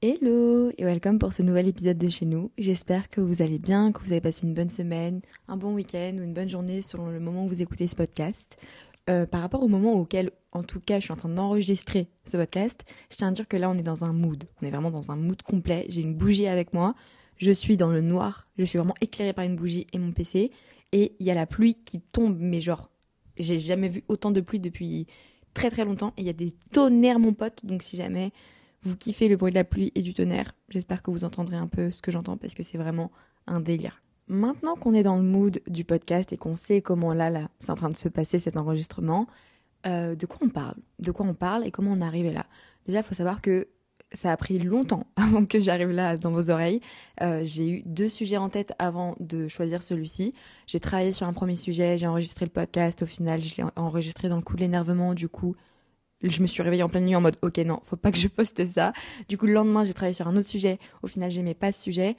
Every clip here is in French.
Hello et welcome pour ce nouvel épisode de chez nous. J'espère que vous allez bien, que vous avez passé une bonne semaine, un bon week-end ou une bonne journée selon le moment où vous écoutez ce podcast. Euh, par rapport au moment auquel, en tout cas, je suis en train d'enregistrer ce podcast, je tiens à dire que là, on est dans un mood. On est vraiment dans un mood complet. J'ai une bougie avec moi. Je suis dans le noir. Je suis vraiment éclairée par une bougie et mon PC. Et il y a la pluie qui tombe, mais genre, j'ai jamais vu autant de pluie depuis très très longtemps. Et il y a des tonnerres, mon pote. Donc si jamais vous kiffez le bruit de la pluie et du tonnerre. J'espère que vous entendrez un peu ce que j'entends parce que c'est vraiment un délire. Maintenant qu'on est dans le mood du podcast et qu'on sait comment là, là, c'est en train de se passer cet enregistrement, euh, de quoi on parle? De quoi on parle et comment on est arrivé là? Déjà, il faut savoir que ça a pris longtemps avant que j'arrive là dans vos oreilles. Euh, j'ai eu deux sujets en tête avant de choisir celui-ci. J'ai travaillé sur un premier sujet, j'ai enregistré le podcast. Au final, je l'ai enregistré dans le coup de l'énervement. Du coup, je me suis réveillée en pleine nuit en mode ok non, faut pas que je poste ça. Du coup le lendemain j'ai travaillé sur un autre sujet. Au final j'aimais pas ce sujet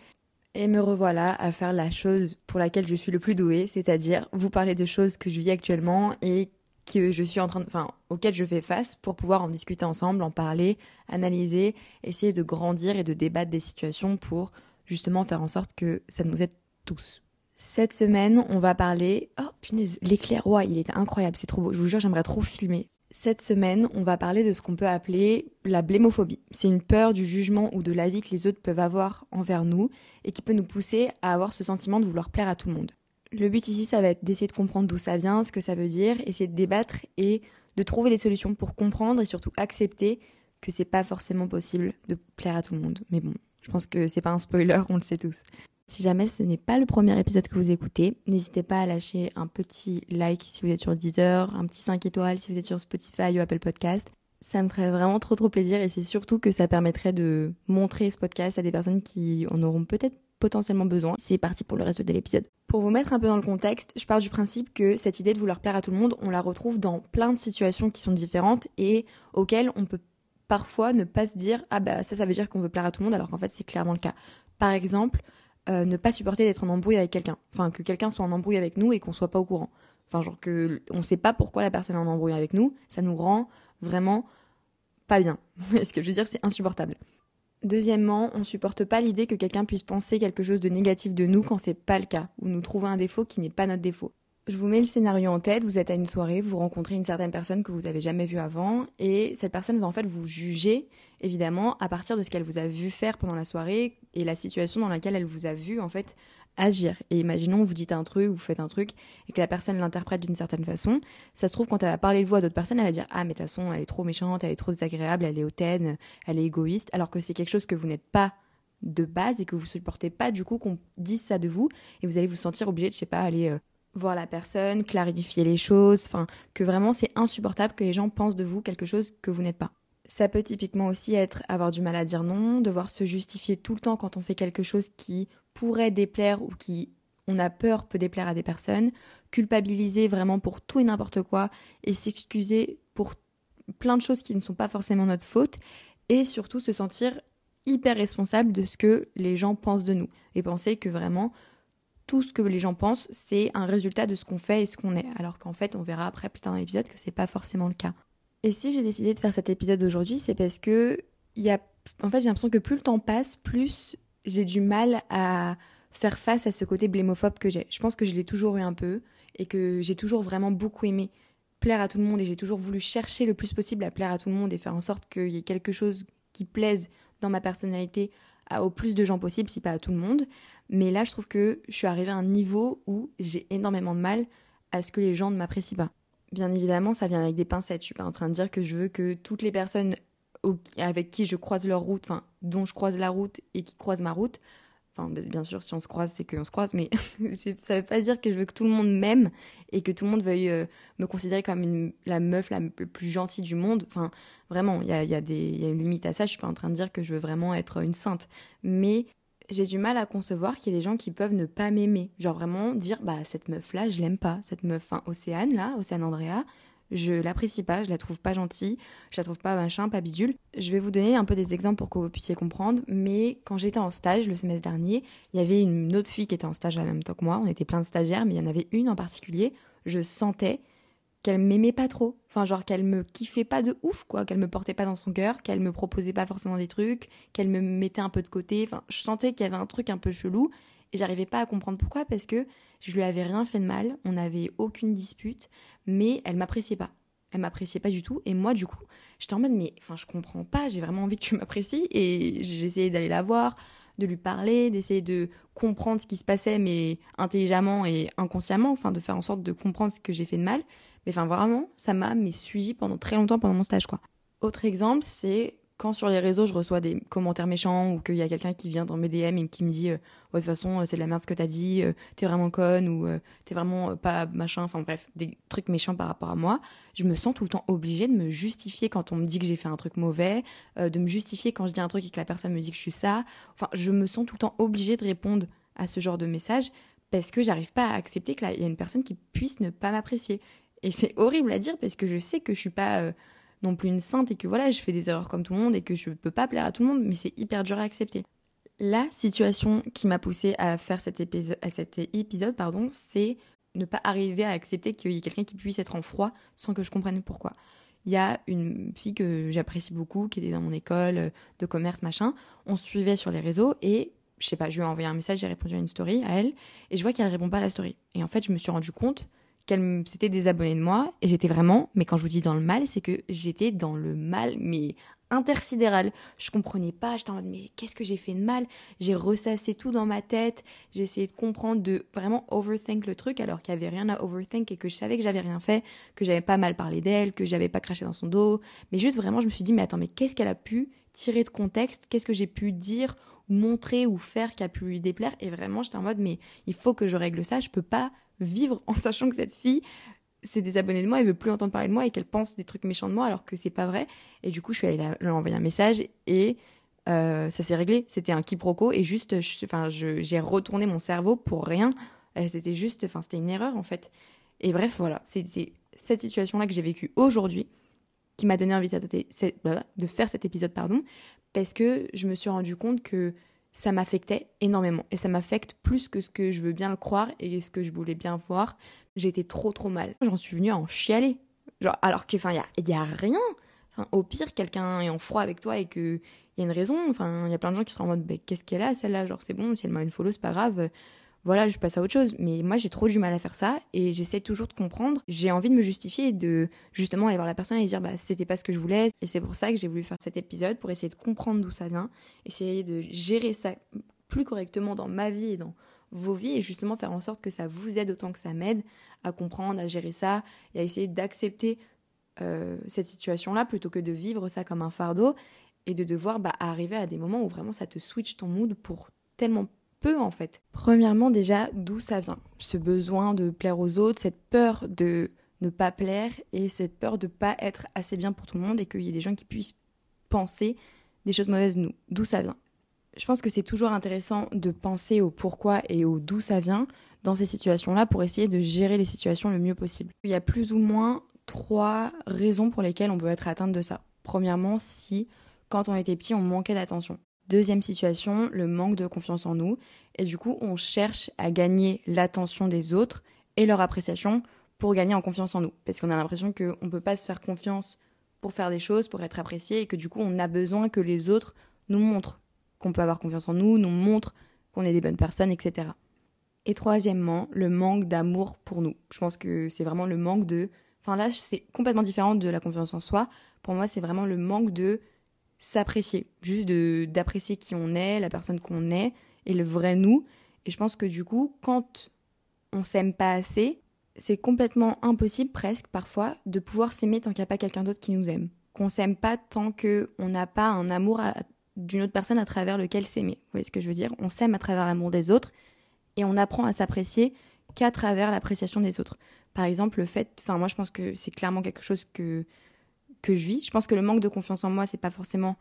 et me revoilà à faire la chose pour laquelle je suis le plus douée, c'est-à-dire vous parler de choses que je vis actuellement et que je suis en train de, enfin auxquelles je fais face pour pouvoir en discuter ensemble, en parler, analyser, essayer de grandir et de débattre des situations pour justement faire en sorte que ça nous aide tous. Cette semaine, on va parler. Oh punaise, l'éclair, ouais, il était incroyable, c'est trop beau. Je vous jure, j'aimerais trop filmer. Cette semaine, on va parler de ce qu'on peut appeler la blémophobie. C'est une peur du jugement ou de l'avis que les autres peuvent avoir envers nous et qui peut nous pousser à avoir ce sentiment de vouloir plaire à tout le monde. Le but ici, ça va être d'essayer de comprendre d'où ça vient, ce que ça veut dire, essayer de débattre et de trouver des solutions pour comprendre et surtout accepter que c'est pas forcément possible de plaire à tout le monde. Mais bon, je pense que c'est pas un spoiler, on le sait tous. Si jamais ce n'est pas le premier épisode que vous écoutez, n'hésitez pas à lâcher un petit like si vous êtes sur Deezer, un petit 5 étoiles si vous êtes sur Spotify ou Apple Podcast. Ça me ferait vraiment trop trop plaisir et c'est surtout que ça permettrait de montrer ce podcast à des personnes qui en auront peut-être potentiellement besoin. C'est parti pour le reste de l'épisode. Pour vous mettre un peu dans le contexte, je pars du principe que cette idée de vouloir plaire à tout le monde, on la retrouve dans plein de situations qui sont différentes et auxquelles on peut parfois ne pas se dire ah bah ça ça veut dire qu'on veut plaire à tout le monde alors qu'en fait c'est clairement le cas. Par exemple, euh, ne pas supporter d'être en embrouille avec quelqu'un. Enfin, que quelqu'un soit en embrouille avec nous et qu'on soit pas au courant. Enfin, genre que on sait pas pourquoi la personne est en embrouille avec nous, ça nous rend vraiment pas bien. Ce que je veux dire, c'est insupportable. Deuxièmement, on supporte pas l'idée que quelqu'un puisse penser quelque chose de négatif de nous quand c'est pas le cas, ou nous trouver un défaut qui n'est pas notre défaut. Je vous mets le scénario en tête, vous êtes à une soirée, vous rencontrez une certaine personne que vous avez jamais vue avant, et cette personne va en fait vous juger, évidemment, à partir de ce qu'elle vous a vu faire pendant la soirée et la situation dans laquelle elle vous a vu en fait agir. Et imaginons, vous dites un truc, vous faites un truc, et que la personne l'interprète d'une certaine façon. Ça se trouve, quand elle va parler de vous à d'autres personnes, elle va dire Ah, mais de toute façon, elle est trop méchante, elle est trop désagréable, elle est hautaine, elle est égoïste, alors que c'est quelque chose que vous n'êtes pas de base et que vous supportez pas du coup qu'on dise ça de vous, et vous allez vous sentir obligé de, je sais pas, aller euh, voir la personne, clarifier les choses, enfin, que vraiment c'est insupportable que les gens pensent de vous quelque chose que vous n'êtes pas. Ça peut typiquement aussi être avoir du mal à dire non, devoir se justifier tout le temps quand on fait quelque chose qui pourrait déplaire ou qui, on a peur, peut déplaire à des personnes, culpabiliser vraiment pour tout et n'importe quoi et s'excuser pour plein de choses qui ne sont pas forcément notre faute et surtout se sentir hyper responsable de ce que les gens pensent de nous et penser que vraiment tout ce que les gens pensent, c'est un résultat de ce qu'on fait et ce qu'on est. Alors qu'en fait, on verra après plus tard dans l'épisode que c'est pas forcément le cas. Et si j'ai décidé de faire cet épisode aujourd'hui, c'est parce que j'ai l'impression que plus le temps passe, plus j'ai du mal à faire face à ce côté blémophobe que j'ai. Je pense que je l'ai toujours eu un peu et que j'ai toujours vraiment beaucoup aimé plaire à tout le monde et j'ai toujours voulu chercher le plus possible à plaire à tout le monde et faire en sorte qu'il y ait quelque chose qui plaise dans ma personnalité au plus de gens possible, si pas à tout le monde. Mais là, je trouve que je suis arrivée à un niveau où j'ai énormément de mal à ce que les gens ne m'apprécient pas. Bien évidemment, ça vient avec des pincettes. Je suis pas en train de dire que je veux que toutes les personnes avec qui je croise leur route, enfin, dont je croise la route et qui croisent ma route, bien sûr, si on se croise, c'est qu'on se croise, mais ça veut pas dire que je veux que tout le monde m'aime et que tout le monde veuille euh, me considérer comme la meuf la plus gentille du monde. Enfin, vraiment, il y a, y, y a une limite à ça. Je suis pas en train de dire que je veux vraiment être une sainte. Mais j'ai du mal à concevoir qu'il y ait des gens qui peuvent ne pas m'aimer. Genre vraiment dire, bah, cette meuf-là, je l'aime pas. Cette meuf, enfin, Océane, là, Océane Andrea, je l'apprécie pas, je la trouve pas gentille, je la trouve pas machin, pas bidule. Je vais vous donner un peu des exemples pour que vous puissiez comprendre, mais quand j'étais en stage le semestre dernier, il y avait une autre fille qui était en stage en même temps que moi, on était plein de stagiaires, mais il y en avait une en particulier, je sentais qu'elle m'aimait pas trop. Enfin, genre qu'elle me kiffait pas de ouf, quoi. Qu'elle me portait pas dans son cœur, qu'elle me proposait pas forcément des trucs, qu'elle me mettait un peu de côté. Enfin, je sentais qu'il y avait un truc un peu chelou et j'arrivais pas à comprendre pourquoi parce que je lui avais rien fait de mal, on n'avait aucune dispute, mais elle m'appréciait pas. Elle m'appréciait pas du tout et moi du coup, j'étais en mode mais enfin je comprends pas, j'ai vraiment envie que tu m'apprécies et j'essayais d'aller la voir, de lui parler, d'essayer de comprendre ce qui se passait mais intelligemment et inconsciemment, enfin de faire en sorte de comprendre ce que j'ai fait de mal. Mais enfin vraiment, ça m'a suivi pendant très longtemps pendant mon stage quoi. Autre exemple, c'est quand sur les réseaux je reçois des commentaires méchants ou qu'il y a quelqu'un qui vient dans mes DM et qui me dit euh, de toute façon euh, c'est de la merde ce que t'as dit, euh, t'es vraiment conne ou t'es vraiment pas machin, enfin bref, des trucs méchants par rapport à moi, je me sens tout le temps obligée de me justifier quand on me dit que j'ai fait un truc mauvais, de me justifier quand je dis un truc et que la personne me dit que je suis ça. Enfin, je me sens tout le temps obligée de répondre à ce genre de message parce que j'arrive pas à accepter qu'il y a une personne qui puisse ne pas m'apprécier. Et c'est horrible à dire parce que je sais que je suis pas non plus une sainte et que voilà, je fais des erreurs comme tout le monde et que je peux pas plaire à tout le monde, mais c'est hyper dur à accepter. La situation qui m'a poussée à faire cet épisode, pardon, c'est ne pas arriver à accepter qu'il y ait quelqu'un qui puisse être en froid sans que je comprenne pourquoi. Il y a une fille que j'apprécie beaucoup, qui était dans mon école de commerce, machin. On se suivait sur les réseaux et je sais pas, je lui ai envoyé un message, j'ai répondu à une story à elle et je vois qu'elle répond pas à la story. Et en fait, je me suis rendu compte qu'elle s'était désabonnée de moi et j'étais vraiment, mais quand je vous dis dans le mal, c'est que j'étais dans le mal, mais intersidéral. Je comprenais pas, j'étais en mode mais qu'est-ce que j'ai fait de mal? J'ai ressassé tout dans ma tête, j'ai essayé de comprendre, de vraiment overthink le truc alors qu'il y avait rien à overthink et que je savais que j'avais rien fait, que j'avais pas mal parlé d'elle, que j'avais pas craché dans son dos, mais juste vraiment je me suis dit mais attends mais qu'est-ce qu'elle a pu tirer de contexte? Qu'est-ce que j'ai pu dire montrer ou faire qui a pu lui déplaire et vraiment j'étais en mode mais il faut que je règle ça, je peux pas vivre en sachant que cette fille s'est désabonnée de moi, elle veut plus entendre parler de moi et qu'elle pense des trucs méchants de moi alors que c'est pas vrai. Et du coup, je suis allée lui envoyer un message et euh, ça s'est réglé. C'était un quiproquo et juste, enfin, j'ai retourné mon cerveau pour rien. C'était juste, enfin, c'était une erreur en fait. Et bref, voilà, c'était cette situation-là que j'ai vécue aujourd'hui qui m'a donné envie de faire cet épisode, pardon, parce que je me suis rendu compte que ça m'affectait énormément et ça m'affecte plus que ce que je veux bien le croire et ce que je voulais bien voir. J'étais trop trop mal. J'en suis venue à en chialer. Genre, alors que, enfin, il y a, rien. Au pire, quelqu'un est en froid avec toi et qu'il y a une raison. Enfin, il y a plein de gens qui sont en mode, bah, qu'est-ce qu'elle a, celle-là? Genre, c'est bon, si elle m'a une follow, c'est pas grave voilà, je passe à autre chose. Mais moi, j'ai trop du mal à faire ça et j'essaie toujours de comprendre. J'ai envie de me justifier et de justement aller voir la personne et dire bah c'était pas ce que je voulais. Et c'est pour ça que j'ai voulu faire cet épisode pour essayer de comprendre d'où ça vient, essayer de gérer ça plus correctement dans ma vie et dans vos vies et justement faire en sorte que ça vous aide autant que ça m'aide à comprendre, à gérer ça et à essayer d'accepter euh, cette situation-là plutôt que de vivre ça comme un fardeau et de devoir bah, arriver à des moments où vraiment ça te switch ton mood pour tellement peu en fait. Premièrement déjà, d'où ça vient? Ce besoin de plaire aux autres, cette peur de ne pas plaire et cette peur de pas être assez bien pour tout le monde et qu'il y ait des gens qui puissent penser des choses mauvaises de nous. D'où ça vient? Je pense que c'est toujours intéressant de penser au pourquoi et au d'où ça vient dans ces situations-là pour essayer de gérer les situations le mieux possible. Il y a plus ou moins trois raisons pour lesquelles on peut être atteinte de ça. Premièrement, si quand on était petit, on manquait d'attention. Deuxième situation, le manque de confiance en nous. Et du coup, on cherche à gagner l'attention des autres et leur appréciation pour gagner en confiance en nous. Parce qu'on a l'impression qu'on ne peut pas se faire confiance pour faire des choses, pour être apprécié, et que du coup, on a besoin que les autres nous montrent qu'on peut avoir confiance en nous, nous montrent qu'on est des bonnes personnes, etc. Et troisièmement, le manque d'amour pour nous. Je pense que c'est vraiment le manque de... Enfin là, c'est complètement différent de la confiance en soi. Pour moi, c'est vraiment le manque de s'apprécier, juste d'apprécier qui on est, la personne qu'on est et le vrai nous. Et je pense que du coup, quand on s'aime pas assez, c'est complètement impossible presque parfois de pouvoir s'aimer tant qu'il n'y a pas quelqu'un d'autre qui nous aime. Qu'on s'aime pas tant qu'on n'a pas un amour d'une autre personne à travers lequel s'aimer. Vous voyez ce que je veux dire? On s'aime à travers l'amour des autres et on apprend à s'apprécier qu'à travers l'appréciation des autres. Par exemple, le fait, enfin moi je pense que c'est clairement quelque chose que que je vis. Je pense que le manque de confiance en moi, c'est pas forcément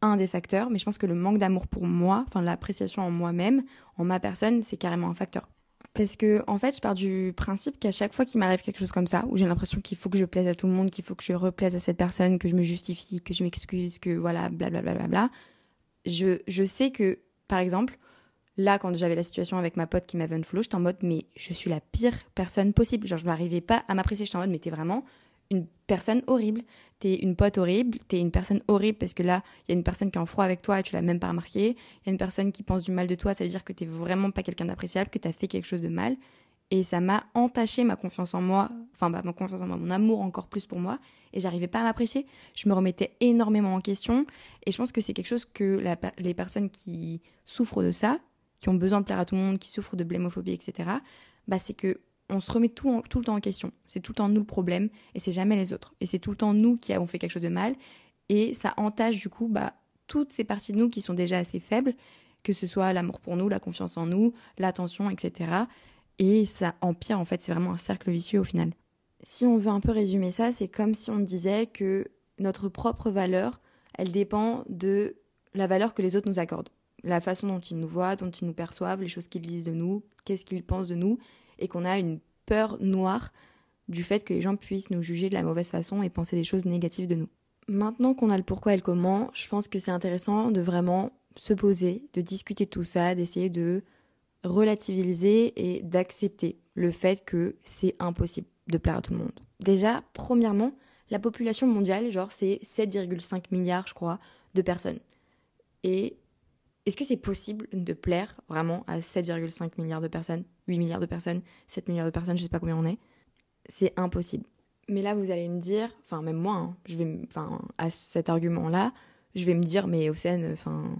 un des facteurs, mais je pense que le manque d'amour pour moi, enfin l'appréciation en moi-même, en ma personne, c'est carrément un facteur. Parce que en fait, je pars du principe qu'à chaque fois qu'il m'arrive quelque chose comme ça, où j'ai l'impression qu'il faut que je plaise à tout le monde, qu'il faut que je replaise à cette personne, que je me justifie, que je m'excuse, que voilà, blablabla, bla, bla, bla, je, je sais que, par exemple, là, quand j'avais la situation avec ma pote qui m'avait unfollow, j'étais en mode, mais je suis la pire personne possible. Genre, je n'arrivais pas à m'apprécier. J'étais en mode, mais t'es vraiment une personne horrible. T'es une pote horrible. T'es une personne horrible parce que là, il y a une personne qui est en froid avec toi et tu l'as même pas remarqué. Il y a une personne qui pense du mal de toi. Ça veut dire que t'es vraiment pas quelqu'un d'appréciable, que t'as fait quelque chose de mal. Et ça m'a entaché ma confiance en moi, enfin bah, ma confiance en moi, mon amour encore plus pour moi. Et j'arrivais pas à m'apprécier. Je me remettais énormément en question. Et je pense que c'est quelque chose que les personnes qui souffrent de ça, qui ont besoin de plaire à tout le monde, qui souffrent de blémophobie, etc., bah, c'est que on se remet tout, le temps en question. C'est tout le temps nous le problème et c'est jamais les autres. Et c'est tout le temps nous qui avons fait quelque chose de mal. Et ça entache du coup bah, toutes ces parties de nous qui sont déjà assez faibles, que ce soit l'amour pour nous, la confiance en nous, l'attention, etc. Et ça empire en fait, c'est vraiment un cercle vicieux au final. Si on veut un peu résumer ça, c'est comme si on disait que notre propre valeur, elle dépend de la valeur que les autres nous accordent la façon dont ils nous voient, dont ils nous perçoivent, les choses qu'ils disent de nous, qu'est-ce qu'ils pensent de nous, et qu'on a une peur noire du fait que les gens puissent nous juger de la mauvaise façon et penser des choses négatives de nous. Maintenant qu'on a le pourquoi et le comment, je pense que c'est intéressant de vraiment se poser, de discuter de tout ça, d'essayer de relativiser et d'accepter le fait que c'est impossible de plaire à tout le monde. Déjà, premièrement, la population mondiale, genre, c'est 7,5 milliards, je crois, de personnes. Et est-ce que c'est possible de plaire vraiment à 7,5 milliards de personnes, 8 milliards de personnes, 7 milliards de personnes, je sais pas combien on est? C'est impossible. Mais là, vous allez me dire, enfin même moi, hein, je vais, enfin à cet argument-là, je vais me dire, mais Océane, enfin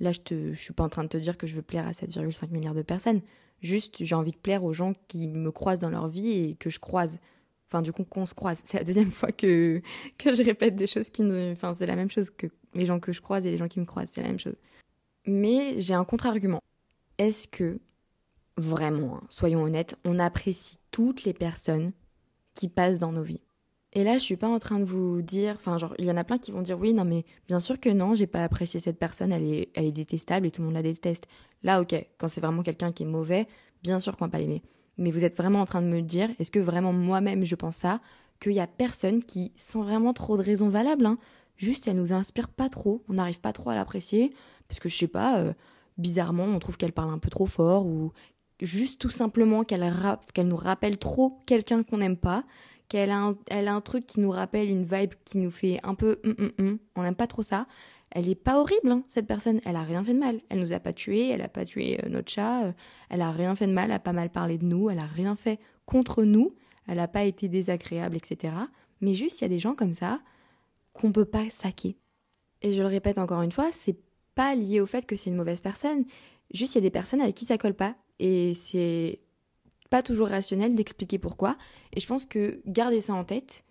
là, je te, je suis pas en train de te dire que je veux plaire à 7,5 milliards de personnes. Juste, j'ai envie de plaire aux gens qui me croisent dans leur vie et que je croise. Enfin, du coup, qu'on se croise. C'est la deuxième fois que, que je répète des choses qui ne. Enfin, c'est la même chose que les gens que je croise et les gens qui me croisent. C'est la même chose. Mais j'ai un contre-argument. Est-ce que, vraiment, hein, soyons honnêtes, on apprécie toutes les personnes qui passent dans nos vies? Et là, je suis pas en train de vous dire, enfin, genre, il y en a plein qui vont dire oui, non, mais bien sûr que non, j'ai pas apprécié cette personne, elle est, détestable et tout le monde la déteste. Là, ok, quand c'est vraiment quelqu'un qui est mauvais, bien sûr qu'on va pas l'aimer. Mais vous êtes vraiment en train de me dire, est-ce que vraiment moi-même je pense ça, qu'il y a personne qui, sans vraiment trop de raisons valables, hein, juste elle nous inspire pas trop, on n'arrive pas trop à l'apprécier, parce que je sais pas, euh, bizarrement, on trouve qu'elle parle un peu trop fort ou juste tout simplement qu'elle qu'elle nous rappelle trop quelqu'un qu'on n'aime pas, qu'elle a, un, elle a un truc qui nous rappelle une vibe qui nous fait un peu hum, hum, hum. on n'aime pas trop ça. Elle est pas horrible, hein, cette personne. Elle a rien fait de mal. Elle nous a pas tué, elle a pas tué euh, notre chat, euh, elle a rien fait de mal, elle a pas mal parlé de nous, elle a rien fait contre nous, elle a pas été désagréable, etc. Mais juste, il y a des gens comme ça qu'on peut pas saquer. Et je le répète encore une fois, c'est pas lié au fait que c'est une mauvaise personne. Juste, il y a des personnes avec qui ça colle pas. Et c'est pas toujours rationnel d'expliquer pourquoi. Et je pense que garder ça en tête,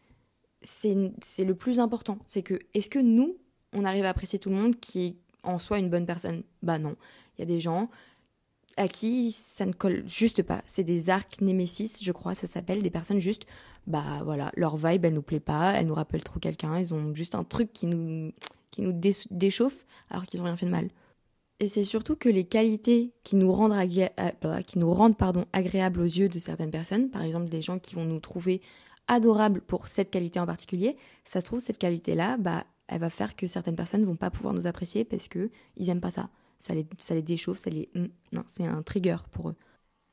c'est le plus important. C'est que, est-ce que nous, on arrive à apprécier tout le monde qui est en soi une bonne personne? Bah non. Il y a des gens à qui ça ne colle juste pas. C'est des arcs némésis, je crois, ça s'appelle. Des personnes juste, bah voilà, leur vibe, elle nous plaît pas, elle nous rappelle trop quelqu'un, ils ont juste un truc qui nous, qui nous déchauffent alors qu'ils n'ont rien fait de mal. Et c'est surtout que les qualités qui nous rendent, euh, qui nous rendent pardon, agréables aux yeux de certaines personnes, par exemple des gens qui vont nous trouver adorables pour cette qualité en particulier, ça se trouve cette qualité-là, bah, elle va faire que certaines personnes vont pas pouvoir nous apprécier parce que ils aiment pas ça. Ça les, ça les déchauffe, ça les, hum, non, c'est un trigger pour eux.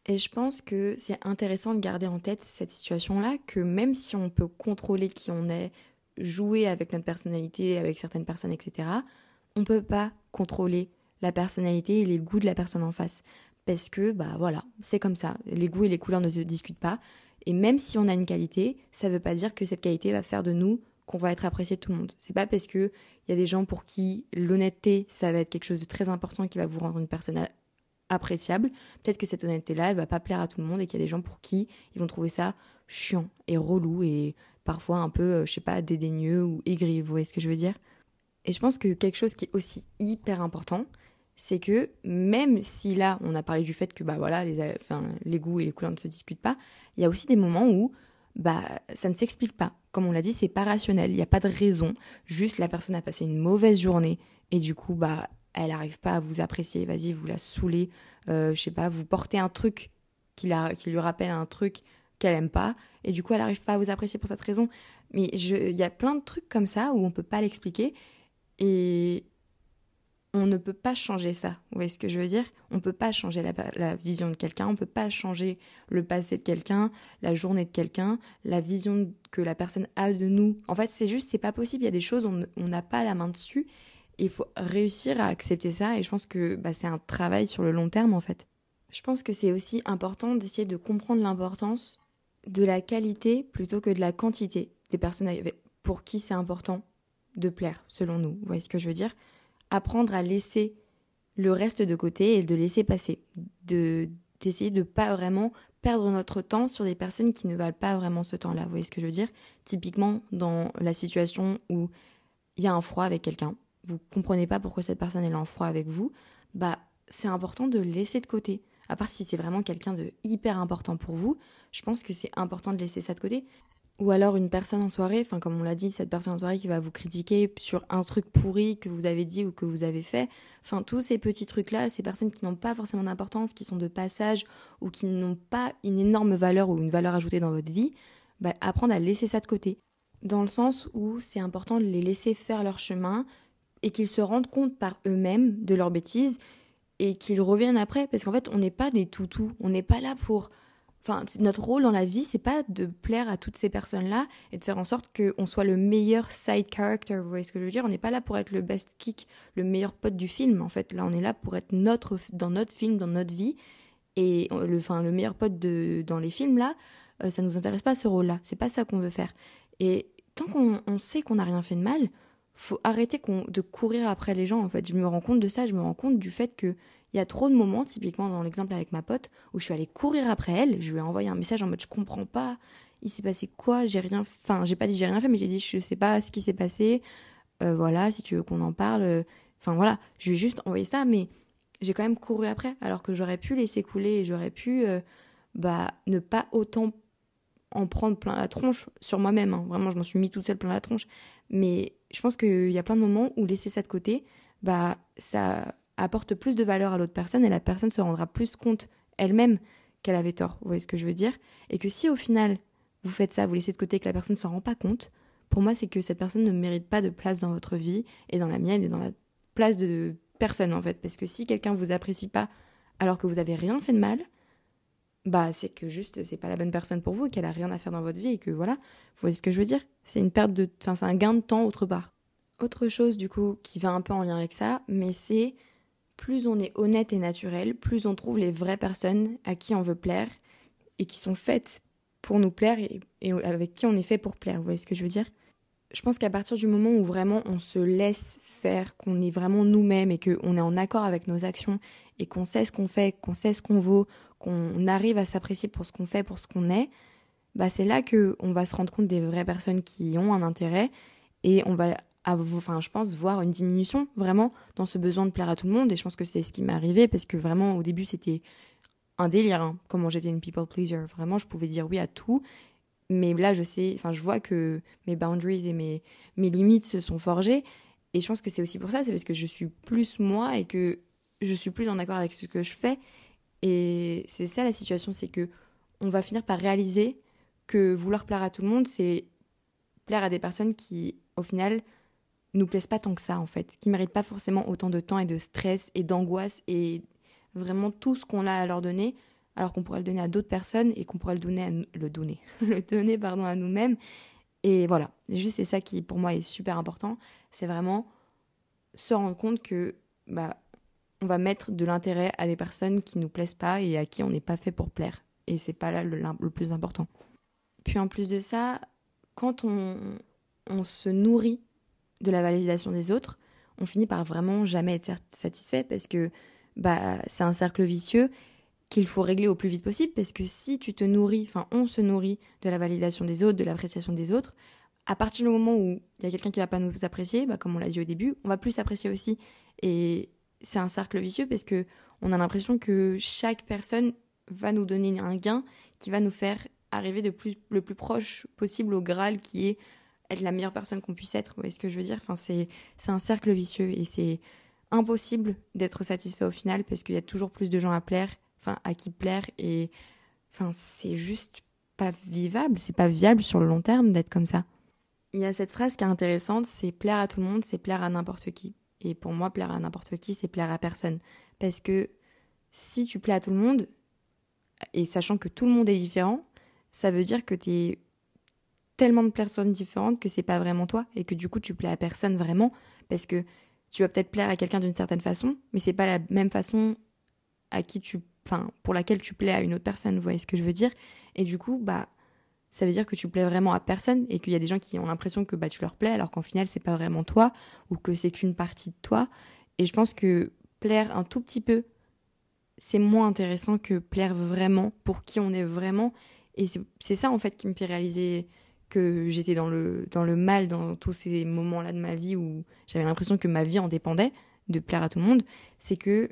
Et je pense que c'est intéressant de garder en tête cette situation-là, que même si on peut contrôler qui on est, jouer avec notre personnalité, avec certaines personnes, etc., on ne peut pas contrôler la personnalité et les goûts de la personne en face. Parce que, bah voilà, c'est comme ça. Les goûts et les couleurs ne se discutent pas. Et même si on a une qualité, ça ne veut pas dire que cette qualité va faire de nous qu'on va être apprécié de tout le monde. C'est pas parce que il y a des gens pour qui l'honnêteté, ça va être quelque chose de très important qui va vous rendre une personne appréciable. Peut-être que cette honnêteté-là, elle va pas plaire à tout le monde et qu'il y a des gens pour qui ils vont trouver ça chiant et relou et parfois un peu, euh, je sais pas, dédaigneux ou aigri, vous voyez ce que je veux dire? Et je pense que quelque chose qui est aussi hyper important, c'est que même si là, on a parlé du fait que bah voilà, les, les goûts et les couleurs ne se discutent pas, il y a aussi des moments où bah ça ne s'explique pas. Comme on l'a dit, c'est pas rationnel, il n'y a pas de raison. Juste la personne a passé une mauvaise journée et du coup bah elle n'arrive pas à vous apprécier. Vas-y, vous la saoulez, euh, je sais pas, vous portez un truc qui, la, qui lui rappelle un truc qu'elle aime pas et du coup elle n'arrive pas à vous apprécier pour cette raison. Mais il y a plein de trucs comme ça où on peut pas l'expliquer et on ne peut pas changer ça. Vous voyez ce que je veux dire? On ne peut pas changer la, vision de quelqu'un, on ne peut pas changer le passé de quelqu'un, la journée de quelqu'un, la vision que la personne a de nous. En fait, c'est juste, c'est pas possible. Il y a des choses, on n'a pas la main dessus. Il faut réussir à accepter ça et je pense que bah, c'est un travail sur le long terme en fait. Je pense que c'est aussi important d'essayer de comprendre l'importance de la qualité plutôt que de la quantité des personnes pour qui c'est important de plaire, selon nous. Vous voyez ce que je veux dire? Apprendre à laisser le reste de côté et de laisser passer. De, d'essayer de pas vraiment perdre notre temps sur des personnes qui ne valent pas vraiment ce temps-là. Vous voyez ce que je veux dire? Typiquement, dans la situation où il y a un froid avec quelqu'un, vous comprenez pas pourquoi cette personne est en froid avec vous, bah c'est important de laisser de côté. À part si c'est vraiment quelqu'un de hyper important pour vous, je pense que c'est important de laisser ça de côté. Ou alors une personne en soirée, enfin comme on l'a dit, cette personne en soirée qui va vous critiquer sur un truc pourri que vous avez dit ou que vous avez fait. Enfin tous ces petits trucs-là, ces personnes qui n'ont pas forcément d'importance, qui sont de passage ou qui n'ont pas une énorme valeur ou une valeur ajoutée dans votre vie, bah, apprendre à laisser ça de côté. Dans le sens où c'est important de les laisser faire leur chemin et qu'ils se rendent compte par eux-mêmes de leurs bêtises et qu'ils reviennent après. Parce qu'en fait, on n'est pas des toutous. On n'est pas là pour. Enfin, notre rôle dans la vie, c'est pas de plaire à toutes ces personnes-là et de faire en sorte qu'on soit le meilleur side character. Vous voyez ce que je veux dire? On n'est pas là pour être le best kick, le meilleur pote du film. En fait, là, on est là pour être notre dans notre film, dans notre vie. Et le, enfin, le meilleur pote de, dans les films là, euh, ça nous intéresse pas ce rôle-là. C'est pas ça qu'on veut faire. Et tant qu'on sait qu'on n'a rien fait de mal, faut arrêter de courir après les gens en fait. Je me rends compte de ça, je me rends compte du fait que il y a trop de moments, typiquement dans l'exemple avec ma pote, où je suis allée courir après elle, je lui ai envoyé un message en mode je comprends pas, il s'est passé quoi, j'ai rien, enfin j'ai pas dit j'ai rien fait, mais j'ai dit je sais pas ce qui s'est passé, euh, voilà, si tu veux qu'on en parle, euh, enfin voilà, je lui ai juste envoyé ça, mais j'ai quand même couru après, alors que j'aurais pu laisser couler et j'aurais pu euh, bah ne pas autant en prendre plein la tronche sur moi-même. Hein. Vraiment, je m'en suis mis toute seule plein la tronche. Mais je pense qu'il y a plein de moments où laisser ça de côté, bah, ça apporte plus de valeur à l'autre personne et la personne se rendra plus compte elle-même qu'elle avait tort. Vous voyez ce que je veux dire? Et que si au final, vous faites ça, vous laissez de côté que la personne ne s'en rend pas compte, pour moi, c'est que cette personne ne mérite pas de place dans votre vie et dans la mienne et dans la place de personne, en fait. Parce que si quelqu'un vous apprécie pas alors que vous avez rien fait de mal, bah c'est que juste c'est pas la bonne personne pour vous, qu'elle a rien à faire dans votre vie et que voilà, vous voyez ce que je veux dire? C'est une perte de, enfin c'est un gain de temps autre part. Autre chose du coup qui va un peu en lien avec ça, mais c'est plus on est honnête et naturel, plus on trouve les vraies personnes à qui on veut plaire et qui sont faites pour nous plaire et, avec qui on est fait pour plaire. Vous voyez ce que je veux dire? Je pense qu'à partir du moment où vraiment on se laisse faire, qu'on est vraiment nous-mêmes et qu'on est en accord avec nos actions et qu'on sait ce qu'on fait, qu'on sait ce qu'on vaut, qu'on arrive à s'apprécier pour ce qu'on fait, pour ce qu'on est, bah c'est là que on va se rendre compte des vraies personnes qui ont un intérêt et on va enfin je pense voir une diminution vraiment dans ce besoin de plaire à tout le monde. Et je pense que c'est ce qui m'est arrivé parce que vraiment au début c'était un délire hein, comment j'étais une people pleaser. Vraiment je pouvais dire oui à tout. Mais là je sais enfin je vois que mes boundaries et mes mes limites se sont forgées. Et je pense que c'est aussi pour ça c'est parce que je suis plus moi et que je suis plus en accord avec ce que je fais. Et c'est ça la situation, c'est que on va finir par réaliser que vouloir plaire à tout le monde, c'est plaire à des personnes qui, au final, nous plaisent pas tant que ça, en fait, qui méritent pas forcément autant de temps et de stress et d'angoisse et vraiment tout ce qu'on a à leur donner, alors qu'on pourrait le donner à d'autres personnes et qu'on pourrait le donner, à le donner, le donner pardon à nous-mêmes. Et voilà, juste c'est ça qui pour moi est super important, c'est vraiment se rendre compte que bah on va mettre de l'intérêt à des personnes qui nous plaisent pas et à qui on n'est pas fait pour plaire. Et c'est pas là le, plus important. Puis en plus de ça, quand on, on se nourrit de la validation des autres, on finit par vraiment jamais être satisfait parce que bah, c'est un cercle vicieux qu'il faut régler au plus vite possible parce que si tu te nourris, enfin on se nourrit de la validation des autres, de l'appréciation des autres, à partir du moment où il y a quelqu'un qui va pas nous apprécier, bah, comme on l'a dit au début, on va plus s'apprécier aussi. Et c'est un cercle vicieux parce que on a l'impression que chaque personne va nous donner un gain qui va nous faire arriver de plus, le plus proche possible au Graal qui est être la meilleure personne qu'on puisse être. Vous voyez ce que je veux dire? Enfin, c'est, un cercle vicieux et c'est impossible d'être satisfait au final parce qu'il y a toujours plus de gens à plaire, enfin à qui plaire et enfin c'est juste pas vivable, c'est pas viable sur le long terme d'être comme ça. Il y a cette phrase qui est intéressante, c'est plaire à tout le monde, c'est plaire à n'importe qui. Et pour moi, plaire à n'importe qui, c'est plaire à personne. Parce que si tu plais à tout le monde, et sachant que tout le monde est différent, ça veut dire que tu es tellement de personnes différentes que c'est pas vraiment toi et que du coup tu plais à personne vraiment parce que tu vas peut-être plaire à quelqu'un d'une certaine façon, mais c'est pas la même façon à qui tu enfin pour laquelle tu plais à une autre personne, vous voyez ce que je veux dire? Et du coup, bah ça veut dire que tu plais vraiment à personne et qu'il y a des gens qui ont l'impression que bah tu leur plais alors qu'en final c'est pas vraiment toi ou que c'est qu'une partie de toi. Et je pense que plaire un tout petit peu c'est moins intéressant que plaire vraiment pour qui on est vraiment. Et c'est ça en fait qui me fait réaliser que j'étais dans le, dans le mal dans tous ces moments-là de ma vie où j'avais l'impression que ma vie en dépendait de plaire à tout le monde, c'est que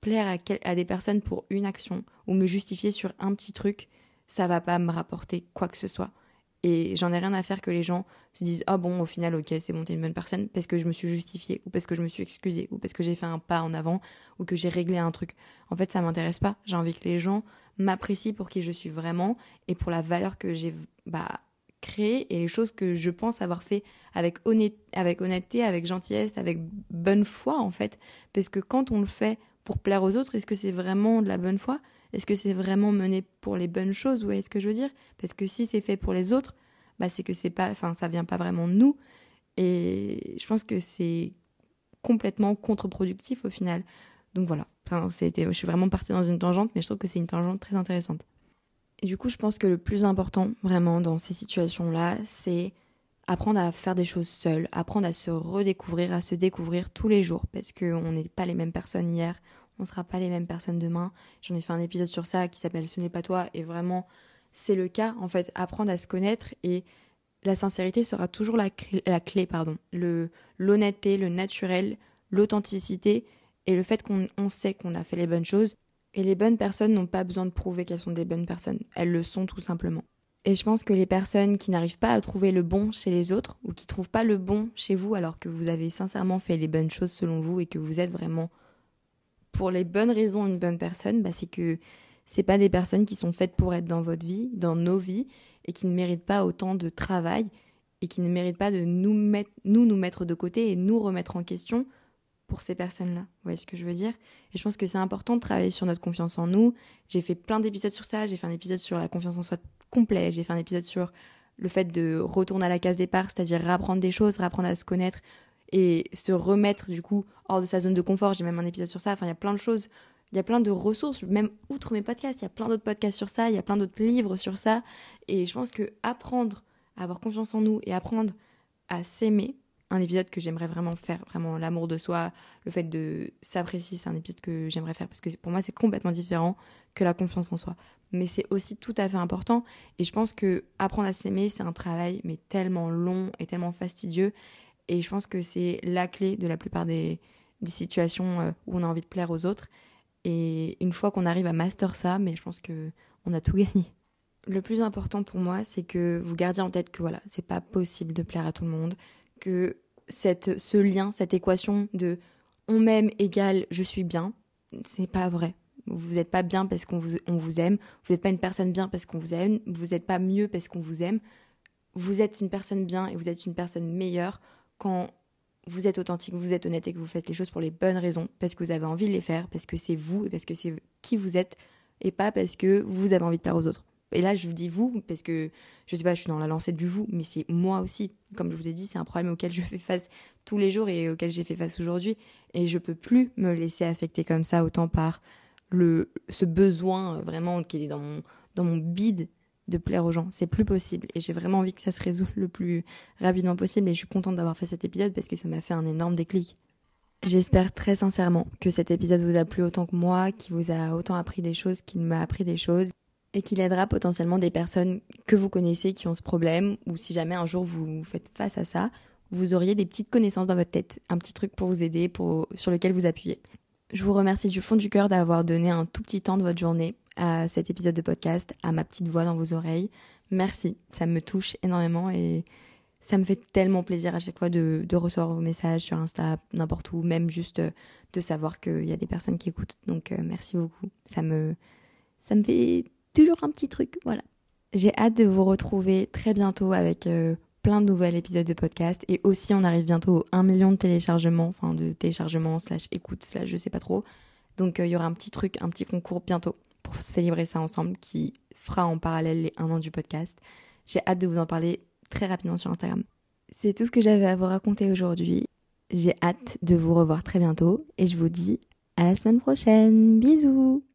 plaire à, des personnes pour une action ou me justifier sur un petit truc, ça va pas me rapporter quoi que ce soit. Et j'en ai rien à faire que les gens se disent Ah bon, au final, ok, c'est bon, t'es une bonne personne parce que je me suis justifiée, ou parce que je me suis excusée, ou parce que j'ai fait un pas en avant, ou que j'ai réglé un truc. En fait, ça m'intéresse pas. J'ai envie que les gens m'apprécient pour qui je suis vraiment et pour la valeur que j'ai bah, créée et les choses que je pense avoir fait avec, avec honnêteté, avec gentillesse, avec bonne foi, en fait. Parce que quand on le fait pour plaire aux autres, est-ce que c'est vraiment de la bonne foi? Est-ce que c'est vraiment mené pour les bonnes choses? Vous voyez ce que je veux dire? Parce que si c'est fait pour les autres, bah c'est que c'est pas, enfin ça vient pas vraiment de nous. Et je pense que c'est complètement contre-productif au final. Donc voilà. Enfin, je suis vraiment partie dans une tangente, mais je trouve que c'est une tangente très intéressante. Du coup, je pense que le plus important vraiment dans ces situations-là, c'est apprendre à faire des choses seules, apprendre à se redécouvrir, à se découvrir tous les jours, parce qu'on n'est pas les mêmes personnes hier, on ne sera pas les mêmes personnes demain. J'en ai fait un épisode sur ça qui s'appelle Ce n'est pas toi et vraiment c'est le cas en fait apprendre à se connaître et la sincérité sera toujours la clé, pardon l'honnêteté le naturel l'authenticité et le fait qu'on sait qu'on a fait les bonnes choses et les bonnes personnes n'ont pas besoin de prouver qu'elles sont des bonnes personnes. Elles le sont tout simplement. Et je pense que les personnes qui n'arrivent pas à trouver le bon chez les autres ou qui trouvent pas le bon chez vous alors que vous avez sincèrement fait les bonnes choses selon vous et que vous êtes vraiment pour les bonnes raisons une bonne personne, bah, c'est que c'est pas des personnes qui sont faites pour être dans votre vie, dans nos vies, et qui ne méritent pas autant de travail, et qui ne méritent pas de nous nous mettre de côté et nous remettre en question pour ces personnes-là. Vous voyez ce que je veux dire? Et je pense que c'est important de travailler sur notre confiance en nous. J'ai fait plein d'épisodes sur ça. J'ai fait un épisode sur la confiance en soi complet. J'ai fait un épisode sur le fait de retourner à la case départ, c'est-à-dire réapprendre des choses, réapprendre à se connaître, et se remettre du coup hors de sa zone de confort. J'ai même un épisode sur ça. Enfin, il y a plein de choses. Il y a plein de ressources, même outre mes podcasts, il y a plein d'autres podcasts sur ça, il y a plein d'autres livres sur ça. Et je pense que apprendre à avoir confiance en nous et apprendre à s'aimer, un épisode que j'aimerais vraiment faire, vraiment l'amour de soi, le fait de s'apprécier, c'est un épisode que j'aimerais faire parce que pour moi c'est complètement différent que la confiance en soi. Mais c'est aussi tout à fait important et je pense que apprendre à s'aimer c'est un travail mais tellement long et tellement fastidieux et je pense que c'est la clé de la plupart des, situations euh, où on a envie de plaire aux autres. Et une fois qu'on arrive à master ça, mais je pense que on a tout gagné. Le plus important pour moi, c'est que vous gardiez en tête que voilà, c'est pas possible de plaire à tout le monde, que cette, ce lien, cette équation de on m'aime égale je suis bien, c'est pas vrai. Vous n'êtes pas bien parce qu'on vous, on vous aime, vous n'êtes pas une personne bien parce qu'on vous aime, vous n'êtes pas mieux parce qu'on vous aime. Vous êtes une personne bien et vous êtes une personne meilleure quand vous êtes authentique, vous êtes honnête et que vous faites les choses pour les bonnes raisons, parce que vous avez envie de les faire, parce que c'est vous et parce que c'est qui vous êtes, et pas parce que vous avez envie de plaire aux autres. Et là, je vous dis vous, parce que je sais pas, je suis dans la lancée du vous, mais c'est moi aussi. Comme je vous ai dit, c'est un problème auquel je fais face tous les jours et auquel j'ai fait face aujourd'hui. Et je peux plus me laisser affecter comme ça, autant par le, ce besoin vraiment qui est dans mon, dans mon bide de plaire aux gens. C'est plus possible. Et j'ai vraiment envie que ça se résout le plus rapidement possible. Et je suis contente d'avoir fait cet épisode parce que ça m'a fait un énorme déclic. J'espère très sincèrement que cet épisode vous a plu autant que moi, qui vous a autant appris des choses, qu'il m'a appris des choses, et qu'il aidera potentiellement des personnes que vous connaissez qui ont ce problème, ou si jamais un jour vous faites face à ça, vous auriez des petites connaissances dans votre tête, un petit truc pour vous aider, pour, sur lequel vous appuyer. Je vous remercie du fond du cœur d'avoir donné un tout petit temps de votre journée à cet épisode de podcast, à ma petite voix dans vos oreilles. Merci, ça me touche énormément et ça me fait tellement plaisir à chaque fois de, recevoir vos messages sur Insta, n'importe où, même juste euh, de savoir qu'il y a des personnes qui écoutent. Donc euh, merci beaucoup, ça me, ça me fait toujours un petit truc, voilà. J'ai hâte de vous retrouver très bientôt avec euh, plein de nouveaux épisodes de podcast. Et aussi, on arrive bientôt aux 1 million de téléchargements, enfin de téléchargements slash écoute slash je sais pas trop. Donc euh, il y aura un petit truc, un petit concours bientôt pour célébrer ça ensemble qui fera en parallèle les 1 an du podcast. J'ai hâte de vous en parler très rapidement sur Instagram. C'est tout ce que j'avais à vous raconter aujourd'hui. J'ai hâte de vous revoir très bientôt et je vous dis à la semaine prochaine. Bisous